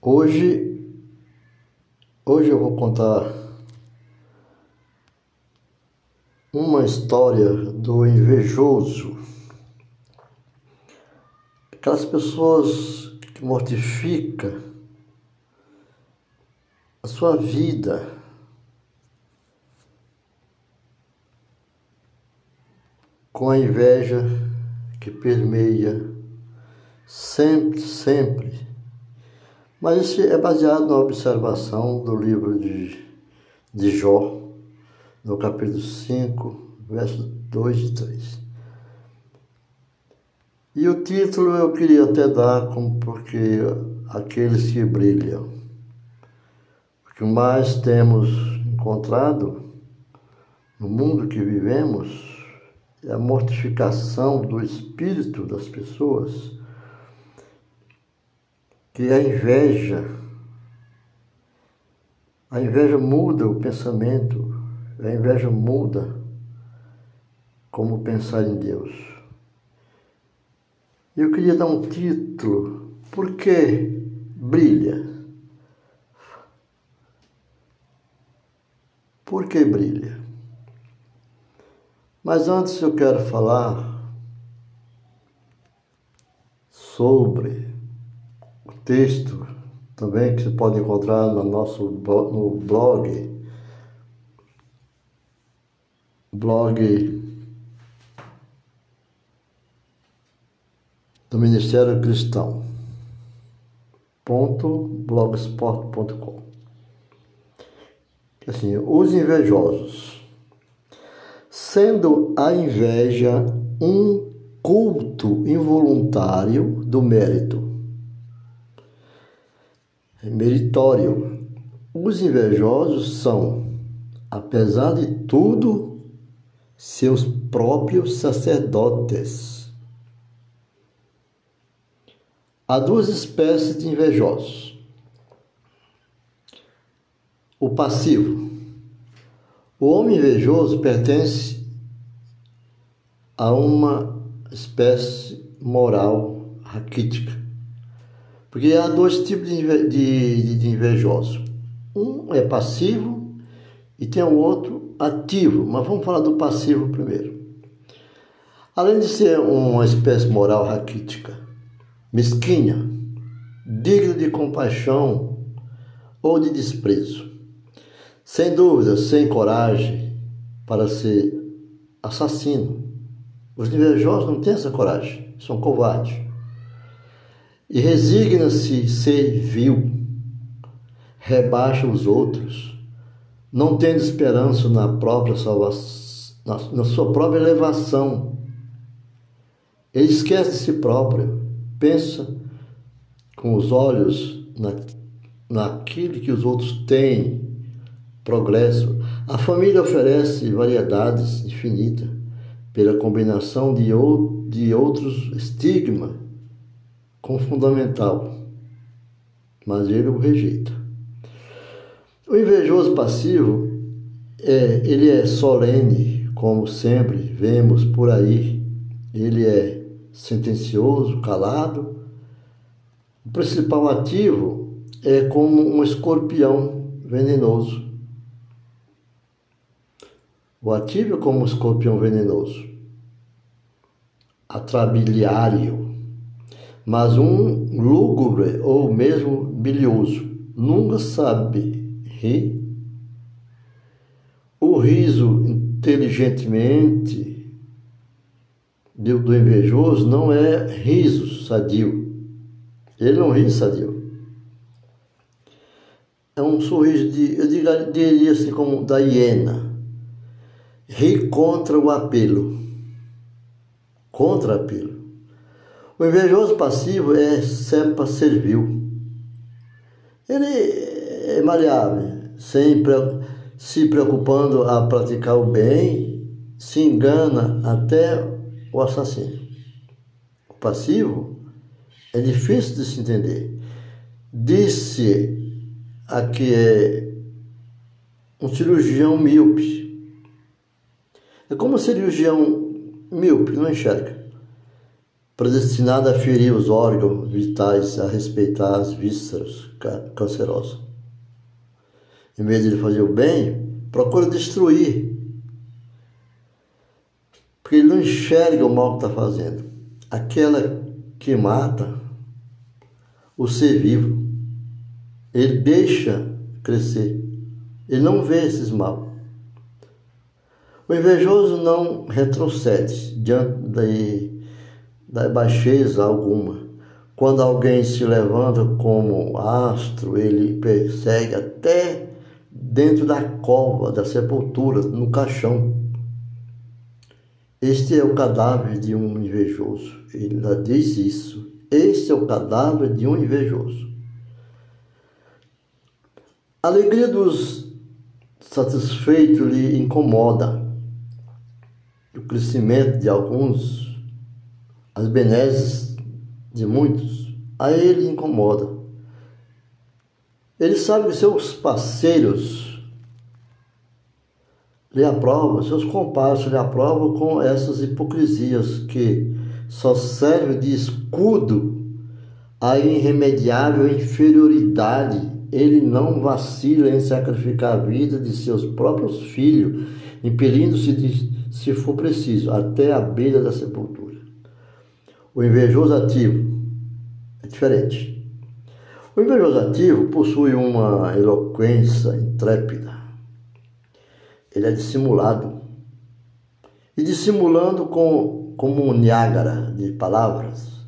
Hoje, hoje eu vou contar uma história do invejoso. Aquelas pessoas que mortificam a sua vida com a inveja que permeia sempre, sempre mas isso é baseado na observação do livro de, de Jó, no capítulo 5, versos 2 e 3. E o título eu queria até dar como porque aqueles que brilham. O que mais temos encontrado no mundo que vivemos é a mortificação do espírito das pessoas que a inveja, a inveja muda o pensamento, a inveja muda como pensar em Deus. Eu queria dar um título, por que brilha? Por que brilha? Mas antes eu quero falar sobre texto também que você pode encontrar no nosso no blog, blog do Ministério Cristão, blogspot.com. Assim, os invejosos, sendo a inveja um culto involuntário do mérito meritório. Os invejosos são, apesar de tudo, seus próprios sacerdotes. Há duas espécies de invejosos. O passivo. O homem invejoso pertence a uma espécie moral raquítica porque há dois tipos de, de, de invejoso. Um é passivo e tem o outro ativo. Mas vamos falar do passivo primeiro. Além de ser uma espécie moral raquítica, mesquinha, digna de compaixão ou de desprezo, sem dúvida, sem coragem para ser assassino. Os invejosos não têm essa coragem, são covardes e resigna-se ser vil, rebaixa os outros, não tendo esperança na própria salvação, na, sua própria elevação. Ele esquece de si próprio, pensa com os olhos na, naquilo que os outros têm, progresso. A família oferece variedades infinitas pela combinação de, de outros estigmas com fundamental, mas ele o rejeita. O invejoso passivo, é, ele é solene, como sempre vemos por aí, ele é sentencioso, calado. O principal ativo é como um escorpião venenoso. O ativo é como um escorpião venenoso, atrabiliário mas um lúgubre ou mesmo bilhoso nunca sabe rir. O riso inteligentemente do invejoso não é riso sadio. Ele não ri sadio. É um sorriso de, eu diria assim como da hiena. Ri contra o apelo. Contra apelo. O invejoso passivo é cepa servil. Ele é maleável, sempre se preocupando a praticar o bem, se engana até o assassino. O passivo é difícil de se entender. Disse a que é um cirurgião míope. É como um cirurgião míope, não enxerga. Predestinada a ferir os órgãos vitais, a respeitar as vísceras cancerosas. Em vez de fazer o bem, procura destruir. Porque ele não enxerga o mal que está fazendo. Aquela que mata o ser vivo, ele deixa crescer. Ele não vê esses mal. O invejoso não retrocede diante de, da baixeza alguma. Quando alguém se levanta como astro, ele persegue até dentro da cova, da sepultura, no caixão. Este é o cadáver de um invejoso. Ele diz isso. Este é o cadáver de um invejoso. A alegria dos satisfeitos lhe incomoda o crescimento de alguns, as benesses de muitos, a ele incomoda. Ele sabe que seus parceiros lhe aprovam, seus comparsos lhe aprovam com essas hipocrisias que só servem de escudo à irremediável inferioridade. Ele não vacila em sacrificar a vida de seus próprios filhos, impelindo-se de se for preciso, até a beira da sepultura. O invejoso ativo é diferente. O invejoso ativo possui uma eloquência intrépida. Ele é dissimulado. E dissimulando com, como um Niágara de palavras,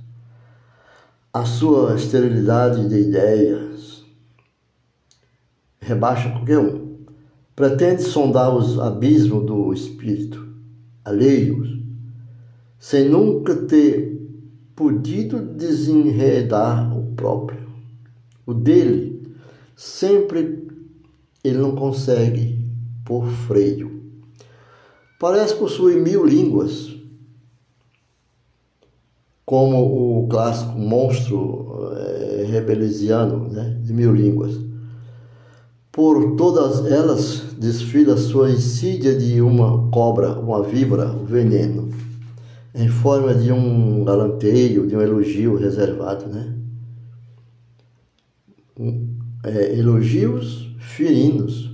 a sua esterilidade de ideias rebaixa qualquer um. Pretende sondar os abismos do espírito alheios, sem nunca ter podido desenredar o próprio. O dele, sempre ele não consegue por freio. Parece possuir mil línguas, como o clássico monstro é, né, de mil línguas. Por todas elas desfila sua insídia de uma cobra, uma víbora, o veneno, em forma de um galanteio, de um elogio reservado, né? É, elogios ferinos,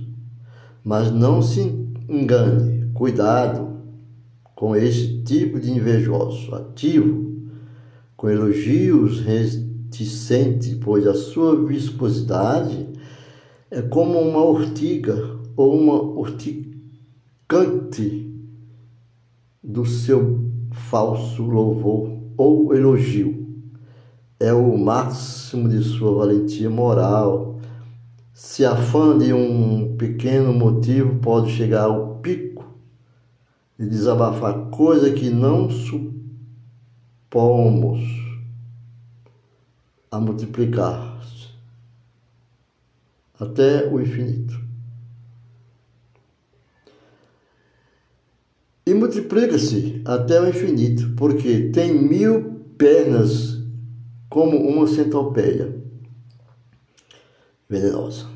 mas não se engane, cuidado com esse tipo de invejoso, ativo, com elogios reticentes, pois a sua viscosidade é como uma ortiga ou uma urticante do seu falso louvor ou elogio. É o máximo de sua valentia moral. Se afã de um pequeno motivo, pode chegar ao pico de desabafar coisa que não supomos a multiplicar até o infinito. E multiplica-se até o infinito, porque tem mil pernas como uma centopeia venenosa.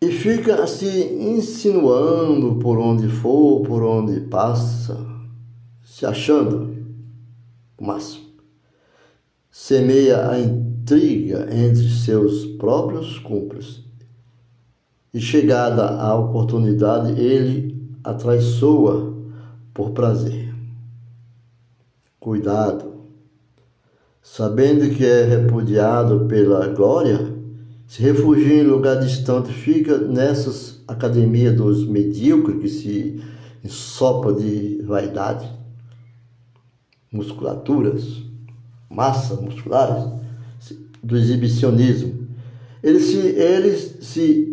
E fica assim insinuando por onde for, por onde passa, se achando o máximo. Semeia a intriga entre seus próprios cúmplices. E chegada a oportunidade, ele atraiçoa por prazer. Cuidado, sabendo que é repudiado pela glória, se refugia em lugar distante, fica nessas academias dos medíocres que se ensopa de vaidade, musculaturas, massa musculares, do exibicionismo. Se, ele se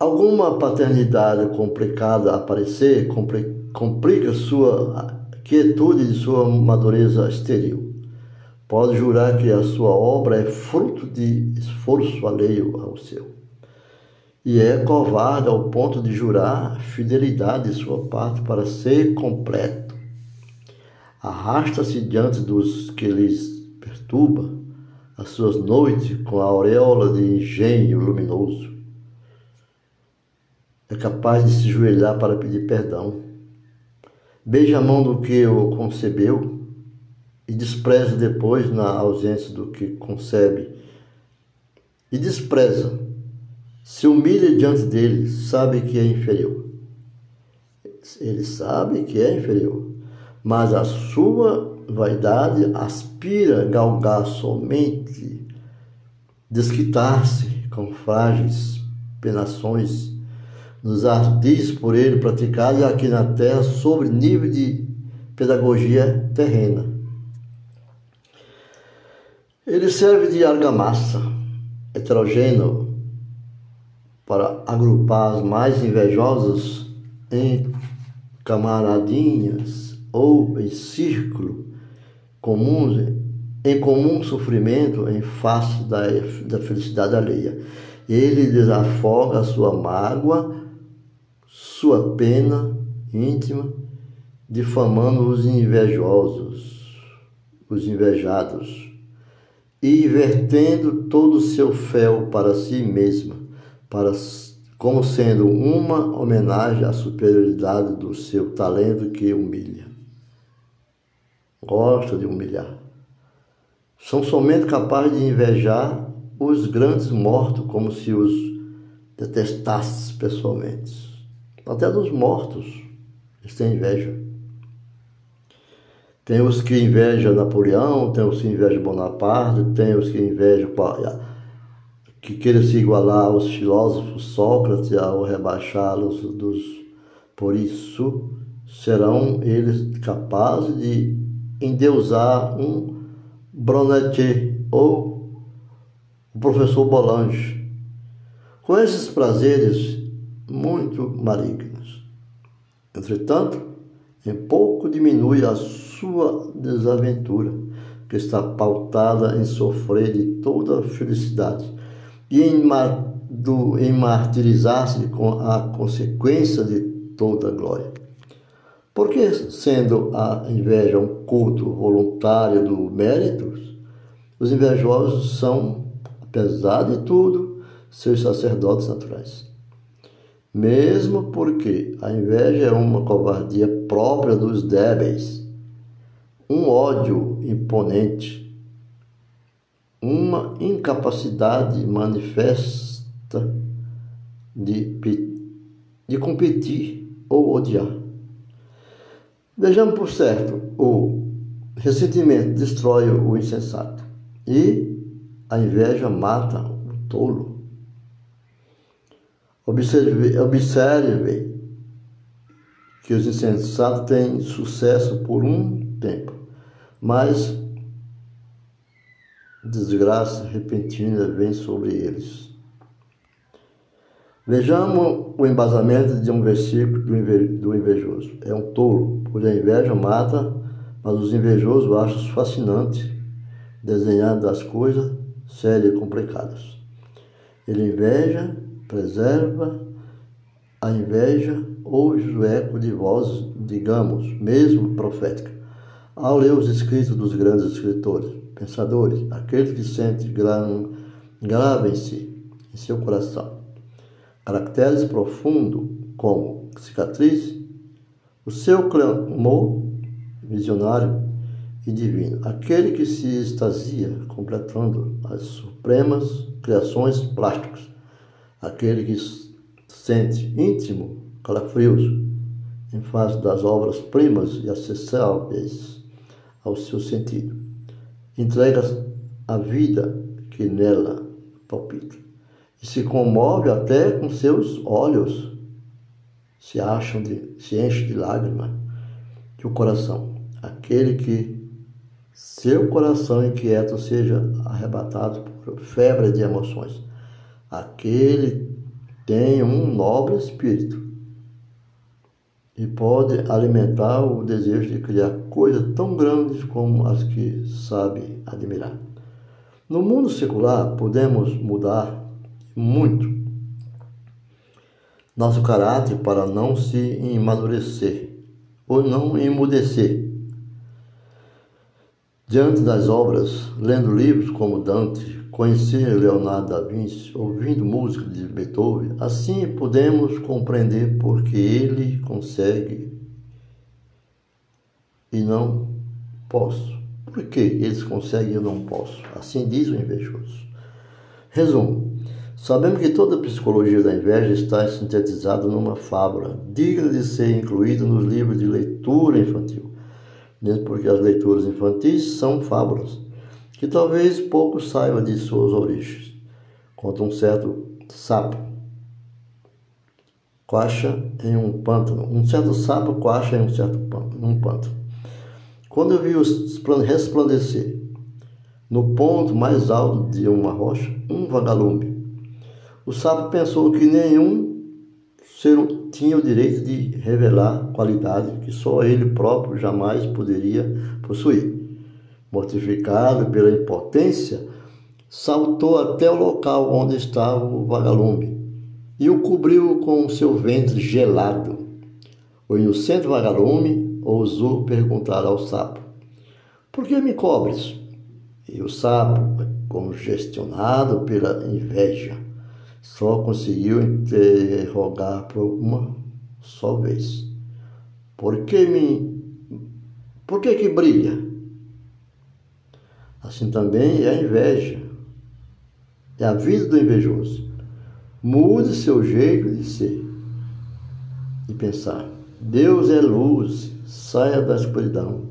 alguma paternidade complicada aparecer, complica sua quietude de sua madureza exterior. Pode jurar que a sua obra é fruto de esforço alheio ao seu. E é covarde ao ponto de jurar fidelidade de sua parte para ser completo. Arrasta-se diante dos que lhes perturba, as suas noites com a auréola de engenho luminoso. É capaz de se joelhar para pedir perdão, beija a mão do que o concebeu e despreza depois na ausência do que concebe. E despreza, se humilha diante dele, sabe que é inferior. Ele sabe que é inferior, mas a sua vaidade aspira a galgar somente, desquitar-se com frágeis penações nos ardis por ele praticados aqui na terra sobre nível de pedagogia terrena. Ele serve de argamassa heterogêneo para agrupar as mais invejosas em camaradinhas ou em círculo comuns, em comum sofrimento em face da, da felicidade alheia. Ele desafoga a sua mágoa, sua pena íntima, difamando os invejosos, os invejados e vertendo todo o seu fel para si mesma, para, como sendo uma homenagem à superioridade do seu talento que humilha. Gosta de humilhar. São somente capazes de invejar os grandes mortos, como se os detestasse pessoalmente. Até dos mortos, eles têm inveja. Tem os que invejam Napoleão, tem os que invejam Bonaparte, tem os que invejam que querem se igualar aos filósofos Sócrates ao rebaixá-los dos por isso serão eles capazes de endeusar um Brunetier ou o professor Bolange com esses prazeres muito malignos. Entretanto, em pouco diminui a sua desaventura, que está pautada em sofrer de toda felicidade e em, em martirizar-se com a consequência de toda glória. Porque, sendo a inveja um culto voluntário do mérito, os invejosos são, apesar de tudo, seus sacerdotes naturais mesmo porque a inveja é uma covardia própria dos débeis, um ódio imponente, uma incapacidade manifesta de, de competir ou odiar. Vejamos por certo, o ressentimento destrói o insensato e a inveja mata o tolo. Observe, observe que os insensatos têm sucesso por um tempo, mas desgraça repentina vem sobre eles. Vejamos o embasamento de um versículo do invejoso. É um pois a inveja mata, mas os invejosos acham fascinante desenhar das coisas sérias e complicadas. Ele inveja preserva a inveja ou o eco de voz, digamos, mesmo profética. Ao ler os escritos dos grandes escritores, pensadores, aqueles que sentem gravem-se em seu coração. Caracteres profundos como cicatriz, o seu clamor visionário e divino, aquele que se extasia completando as supremas criações plásticas aquele que sente íntimo calafrios em face das obras-primas e acessíveis ao seu sentido. Entrega a vida que nela palpita. E se comove até com seus olhos, se acham de, se enche de lágrimas que o coração, aquele que seu coração inquieto seja arrebatado por febre de emoções Aquele tem um nobre espírito e pode alimentar o desejo de criar coisas tão grandes como as que sabe admirar. No mundo secular, podemos mudar muito nosso caráter para não se amadurecer ou não emudecer. Diante das obras, lendo livros como Dante, conhecer Leonardo da Vinci, ouvindo música de Beethoven, assim podemos compreender porque ele consegue e não posso. Por que eles conseguem e eu não posso? Assim diz o invejoso. Resumo. Sabemos que toda a psicologia da inveja está sintetizada numa fábula, digna de ser incluída nos livros de leitura infantil, mesmo porque as leituras infantis são fábulas, que talvez pouco saiba de suas origens. Conta um certo sapo, coacha em um pântano, um certo sapo coacha em um certo pântano, pântano. Quando eu vi o resplandecer no ponto mais alto de uma rocha um vagalume, o sapo pensou que nenhum ser tinha o direito de revelar qualidade que só ele próprio jamais poderia possuir. Mortificado pela impotência, saltou até o local onde estava o vagalume e o cobriu com seu ventre gelado. O inocente vagalume ousou perguntar ao sapo: Por que me cobres? E o sapo, congestionado pela inveja, só conseguiu interrogar por uma só vez: Por que me. Por que que brilha? Assim também é a inveja. É a vida do invejoso. Mude seu jeito de ser e pensar. Deus é luz, saia da escuridão.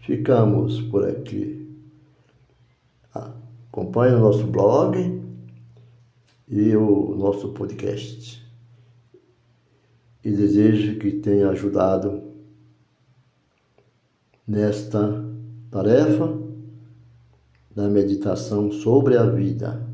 Ficamos por aqui. Acompanhe o nosso blog e o nosso podcast. E desejo que tenha ajudado nesta tarefa da meditação sobre a vida.